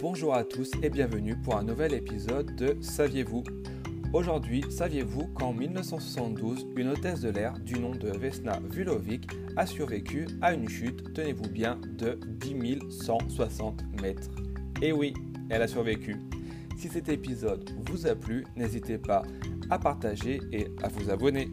Bonjour à tous et bienvenue pour un nouvel épisode de Saviez-vous? Aujourd'hui, saviez-vous qu'en 1972, une hôtesse de l'air du nom de Vesna Vulovic a survécu à une chute, tenez-vous bien, de 10 160 mètres? Et oui, elle a survécu. Si cet épisode vous a plu, n'hésitez pas à partager et à vous abonner.